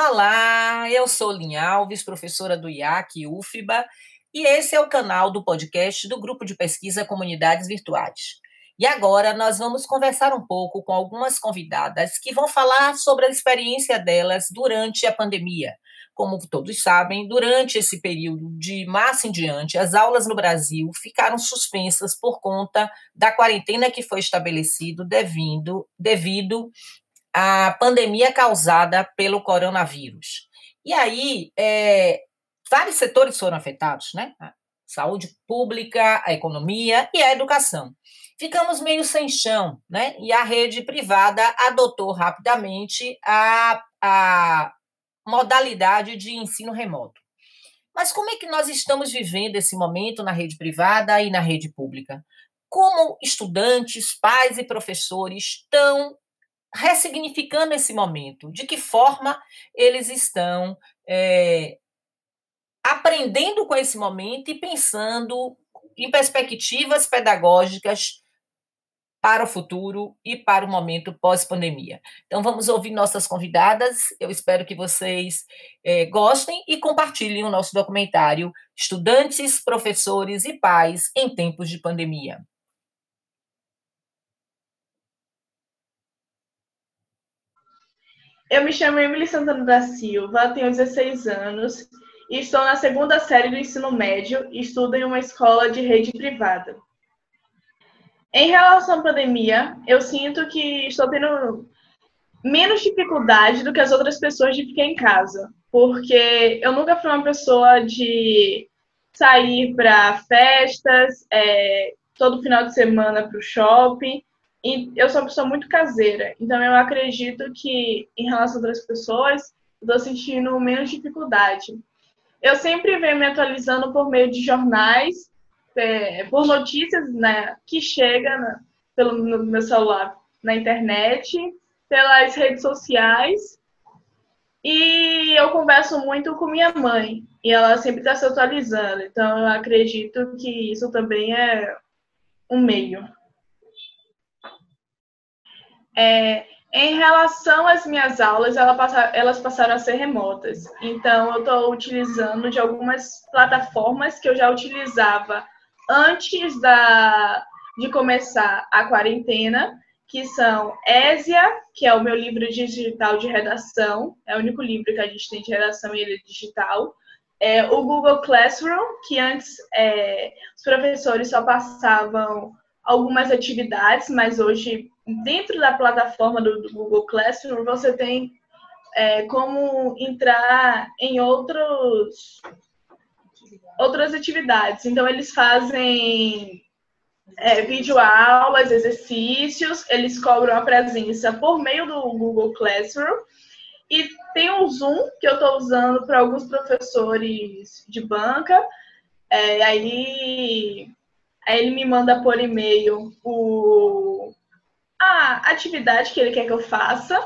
Olá, eu sou Linha Alves, professora do IAC UFBA, e esse é o canal do podcast do Grupo de Pesquisa Comunidades Virtuais. E agora nós vamos conversar um pouco com algumas convidadas que vão falar sobre a experiência delas durante a pandemia. Como todos sabem, durante esse período de março em diante, as aulas no Brasil ficaram suspensas por conta da quarentena que foi estabelecido devido, devido à pandemia causada pelo coronavírus. E aí, é, vários setores foram afetados, né? A saúde pública, a economia e a educação ficamos meio sem chão, né? E a rede privada adotou rapidamente a, a modalidade de ensino remoto. Mas como é que nós estamos vivendo esse momento na rede privada e na rede pública? Como estudantes, pais e professores estão ressignificando esse momento? De que forma eles estão é, aprendendo com esse momento e pensando em perspectivas pedagógicas para o futuro e para o momento pós-pandemia. Então, vamos ouvir nossas convidadas. Eu espero que vocês é, gostem e compartilhem o nosso documentário Estudantes, Professores e Pais em Tempos de Pandemia. Eu me chamo Emily Santana da Silva, tenho 16 anos e estou na segunda série do ensino médio e estudo em uma escola de rede privada. Em relação à pandemia, eu sinto que estou tendo menos dificuldade do que as outras pessoas de ficar em casa, porque eu nunca fui uma pessoa de sair para festas, é, todo final de semana para o shopping, e eu sou uma pessoa muito caseira, então eu acredito que em relação a outras pessoas, estou sentindo menos dificuldade. Eu sempre venho me atualizando por meio de jornais é, por notícias né, que chegam pelo no meu celular na internet, pelas redes sociais. E eu converso muito com minha mãe, e ela sempre está se atualizando. Então, eu acredito que isso também é um meio. É, em relação às minhas aulas, elas passaram a ser remotas. Então, eu estou utilizando de algumas plataformas que eu já utilizava antes da, de começar a quarentena, que são Ésia, que é o meu livro digital de redação, é o único livro que a gente tem de redação e ele é digital. É, o Google Classroom, que antes é, os professores só passavam algumas atividades, mas hoje, dentro da plataforma do, do Google Classroom, você tem é, como entrar em outros outras atividades. Então, eles fazem é, videoaulas, exercícios, eles cobram a presença por meio do Google Classroom. E tem o Zoom, que eu estou usando para alguns professores de banca. É, aí, aí ele me manda por e-mail o, a atividade que ele quer que eu faça.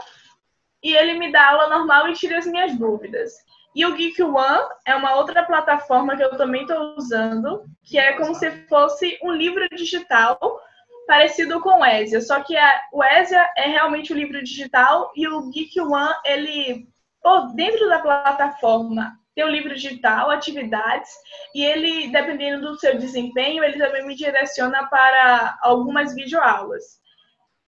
E ele me dá aula normal e tira as minhas dúvidas. E o Geek One é uma outra plataforma que eu também estou usando, que é como se fosse um livro digital parecido com o Ezia. Só que a, o Ezia é realmente o um livro digital e o Geek One, ele, dentro da plataforma, tem o um livro digital, atividades, e ele, dependendo do seu desempenho, ele também me direciona para algumas videoaulas.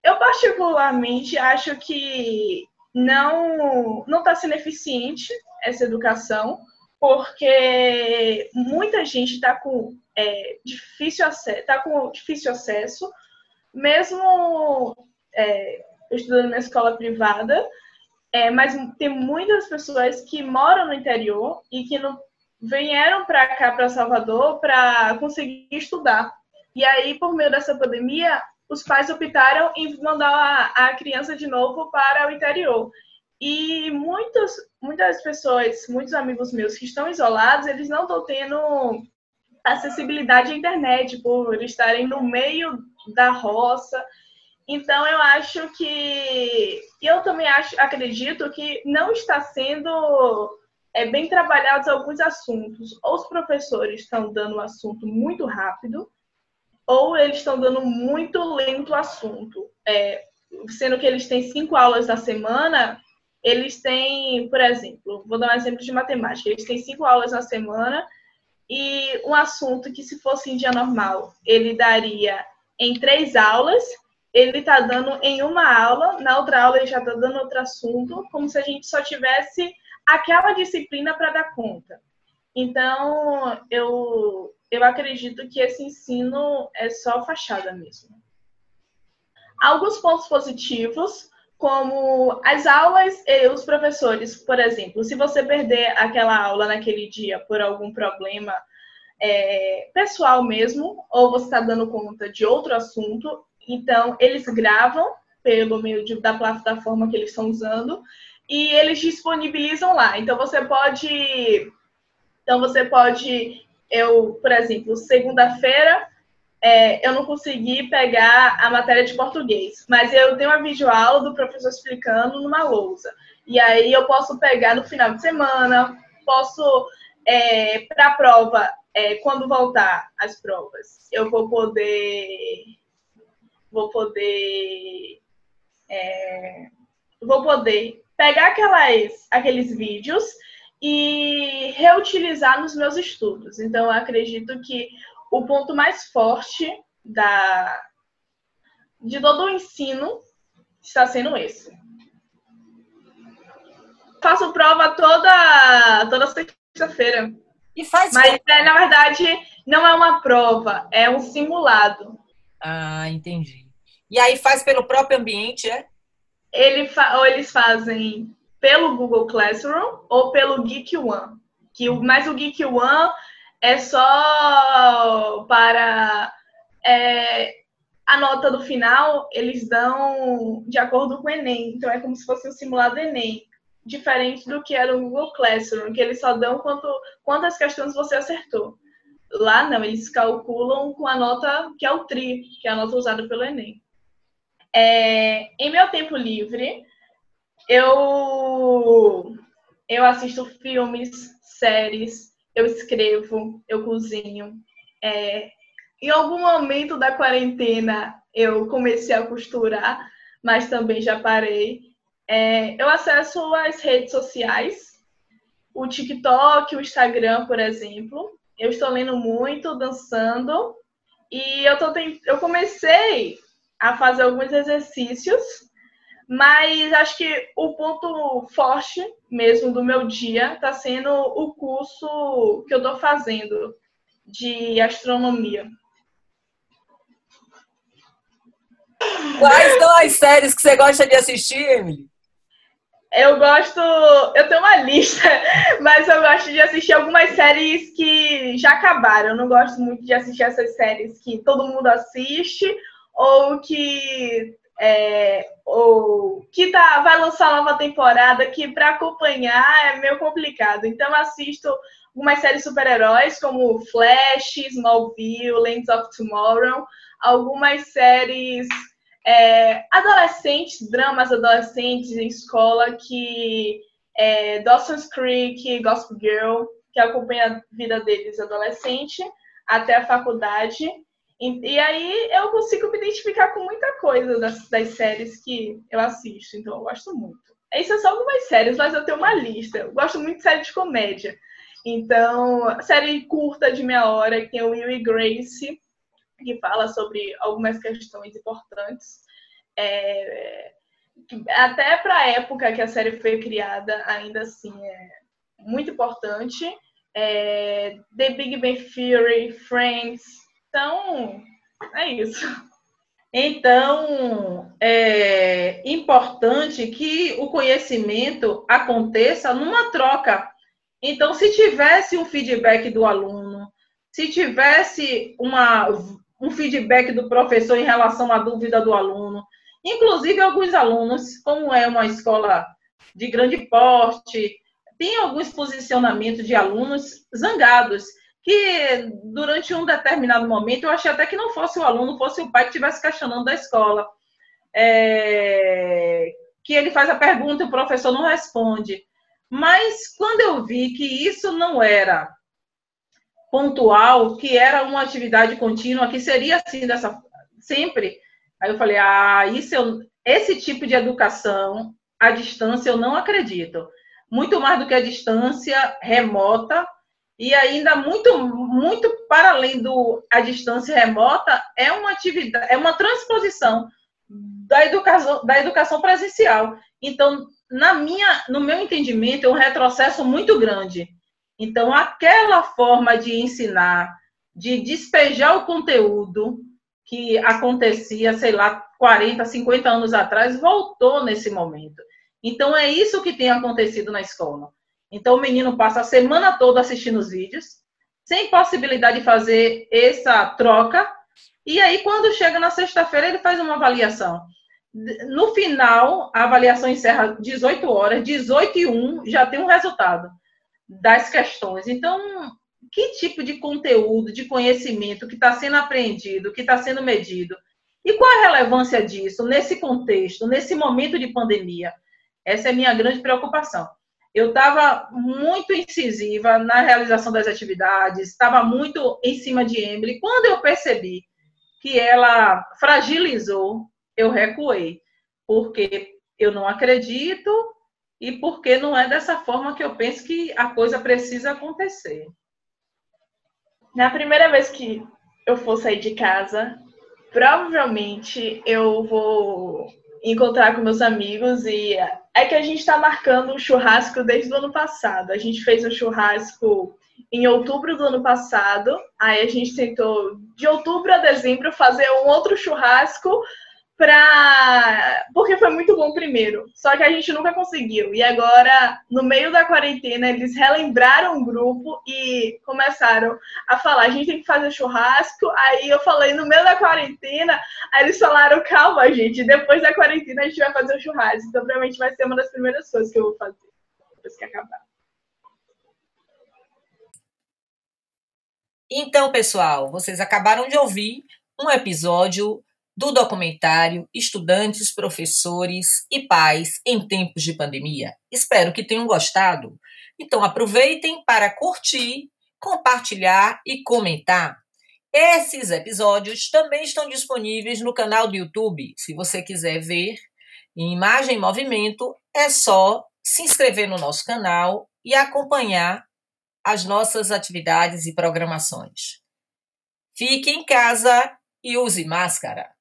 Eu, particularmente, acho que não não está sendo eficiente essa educação, porque muita gente está com, é, difícil acesso, tá com difícil acesso, mesmo é, estudando na escola privada, é, mas tem muitas pessoas que moram no interior e que não vieram para cá, para Salvador, para conseguir estudar. E aí, por meio dessa pandemia, os pais optaram em mandar a, a criança de novo para o interior. E muitas, muitas pessoas, muitos amigos meus que estão isolados, eles não estão tendo acessibilidade à internet por estarem no meio da roça. Então eu acho que eu também acho, acredito que não está sendo é, bem trabalhados alguns assuntos. Ou os professores estão dando o assunto muito rápido, ou eles estão dando muito lento o assunto. É, sendo que eles têm cinco aulas na semana, eles têm, por exemplo, vou dar um exemplo de matemática, eles têm cinco aulas na semana e um assunto que, se fosse em dia normal, ele daria em três aulas, ele está dando em uma aula, na outra aula ele já está dando outro assunto, como se a gente só tivesse aquela disciplina para dar conta. Então, eu, eu acredito que esse ensino é só fachada mesmo. Alguns pontos positivos, como as aulas e os professores, por exemplo, se você perder aquela aula naquele dia por algum problema é, pessoal mesmo, ou você está dando conta de outro assunto, então eles gravam pelo meio de, da plataforma que eles estão usando e eles disponibilizam lá. Então você pode, então você pode, eu, por exemplo, segunda-feira é, eu não consegui pegar a matéria de português, mas eu tenho uma videoaula do professor explicando numa lousa. E aí eu posso pegar no final de semana, posso, é, para a prova, é, quando voltar as provas, eu vou poder. Vou poder. É, vou poder pegar aquelas, aqueles vídeos e reutilizar nos meus estudos. Então, eu acredito que o ponto mais forte da, de todo o ensino está sendo esse. Faço prova toda, toda sexta-feira. E faz Mas, é, na verdade, não é uma prova, é um simulado. Ah, entendi. E aí faz pelo próprio ambiente, é? Ele fa ou eles fazem pelo Google Classroom ou pelo Geek One. Que, mas o Geek One é só para é, a nota do final, eles dão de acordo com o Enem. Então é como se fosse um simulado Enem. Diferente do que era o Google Classroom, que eles só dão quanto, quantas questões você acertou. Lá não, eles calculam com a nota que é o TRI, que é a nota usada pelo Enem. É, em meu tempo livre, eu, eu assisto filmes, séries, eu escrevo, eu cozinho. É, em algum momento da quarentena eu comecei a costurar, mas também já parei. É, eu acesso as redes sociais, o TikTok, o Instagram, por exemplo. Eu estou lendo muito, dançando, e eu, tô tent... eu comecei a fazer alguns exercícios mas acho que o ponto forte mesmo do meu dia está sendo o curso que eu estou fazendo de astronomia. Quais são as séries que você gosta de assistir, Emily? Eu gosto. Eu tenho uma lista, mas eu gosto de assistir algumas séries que já acabaram. Eu não gosto muito de assistir essas séries que todo mundo assiste ou que é, ou que tá, vai lançar nova temporada, que para acompanhar é meio complicado. Então assisto algumas séries super-heróis, como Flash, Smallville, Lands of Tomorrow, algumas séries é, adolescentes, dramas adolescentes em escola, que é, Dawson's Creek, Gospel Girl, que acompanha a vida deles adolescente até a faculdade. E, e, aí eu consigo me identificar com muita coisa das, das séries que eu assisto, então eu gosto muito. Essas são algumas séries, mas eu tenho uma lista. Eu gosto muito de série de comédia. Então, série curta de meia hora, que tem o Will e Grace, que fala sobre algumas questões importantes. É, até para a época que a série foi criada, ainda assim é muito importante. É, The Big Bang Theory, Friends, então, é isso. Então, é importante que o conhecimento aconteça numa troca. Então, se tivesse um feedback do aluno, se tivesse uma, um feedback do professor em relação à dúvida do aluno, inclusive alguns alunos, como é uma escola de grande porte, tem alguns posicionamentos de alunos zangados que durante um determinado momento eu achei até que não fosse o aluno, fosse o pai que estivesse questionando da escola. É, que ele faz a pergunta e o professor não responde. Mas quando eu vi que isso não era pontual, que era uma atividade contínua, que seria assim dessa sempre, aí eu falei, ah, isso eu, esse tipo de educação a distância eu não acredito. Muito mais do que a distância remota e ainda muito muito para além do a distância remota é uma atividade, é uma transposição da educação da educação presencial. Então, na minha, no meu entendimento, é um retrocesso muito grande. Então, aquela forma de ensinar, de despejar o conteúdo que acontecia, sei lá, 40, 50 anos atrás, voltou nesse momento. Então, é isso que tem acontecido na escola. Então, o menino passa a semana toda assistindo os vídeos, sem possibilidade de fazer essa troca, e aí, quando chega na sexta-feira, ele faz uma avaliação. No final, a avaliação encerra 18 horas, 18 e 1 já tem um resultado das questões. Então, que tipo de conteúdo, de conhecimento que está sendo aprendido, que está sendo medido? E qual a relevância disso nesse contexto, nesse momento de pandemia? Essa é a minha grande preocupação. Eu estava muito incisiva na realização das atividades, estava muito em cima de Emily. Quando eu percebi que ela fragilizou, eu recuei, porque eu não acredito e porque não é dessa forma que eu penso que a coisa precisa acontecer. Na primeira vez que eu for sair de casa, provavelmente eu vou encontrar com meus amigos e é que a gente está marcando um churrasco desde o ano passado. A gente fez um churrasco em outubro do ano passado, aí a gente tentou de outubro a dezembro fazer um outro churrasco pra. Porque foi muito bom primeiro. Só que a gente nunca conseguiu. E agora, no meio da quarentena, eles relembraram o grupo e começaram a falar: a gente tem que fazer churrasco. Aí eu falei, no meio da quarentena, aí eles falaram: calma, gente, depois da quarentena a gente vai fazer o churrasco. Então, provavelmente vai ser uma das primeiras coisas que eu vou fazer depois que acabar. Então, pessoal, vocês acabaram de ouvir um episódio do documentário Estudantes, Professores e Pais em Tempos de Pandemia. Espero que tenham gostado. Então aproveitem para curtir, compartilhar e comentar. Esses episódios também estão disponíveis no canal do YouTube. Se você quiser ver em imagem e movimento, é só se inscrever no nosso canal e acompanhar as nossas atividades e programações. Fique em casa e use máscara.